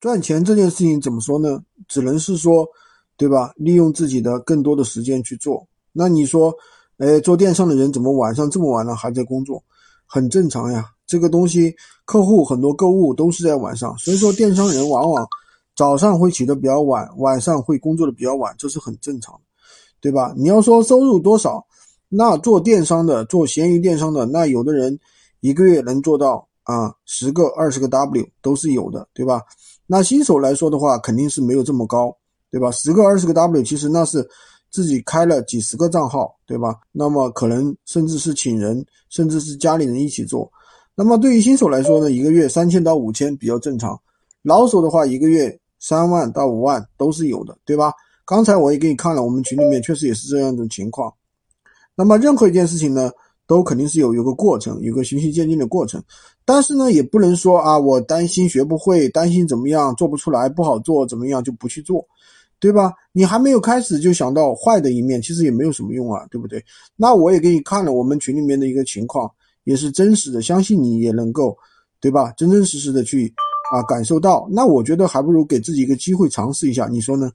赚钱这件事情怎么说呢？只能是说，对吧？利用自己的更多的时间去做。那你说，哎，做电商的人怎么晚上这么晚了还在工作？很正常呀。这个东西，客户很多购物都是在晚上，所以说电商人往往早上会起得比较晚，晚上会工作的比较晚，这是很正常的，对吧？你要说收入多少，那做电商的，做闲鱼电商的，那有的人一个月能做到啊十个、二十个 W 都是有的，对吧？那新手来说的话，肯定是没有这么高，对吧？十个、二十个 W，其实那是自己开了几十个账号，对吧？那么可能甚至是请人，甚至是家里人一起做。那么对于新手来说呢，一个月三千到五千比较正常。老手的话，一个月三万到五万都是有的，对吧？刚才我也给你看了，我们群里面确实也是这样一种情况。那么任何一件事情呢，都肯定是有有个过程，有个循序渐进的过程。但是呢，也不能说啊，我担心学不会，担心怎么样做不出来，不好做，怎么样就不去做，对吧？你还没有开始就想到坏的一面，其实也没有什么用啊，对不对？那我也给你看了我们群里面的一个情况。也是真实的，相信你也能够，对吧？真真实实的去啊感受到。那我觉得还不如给自己一个机会尝试一下，你说呢？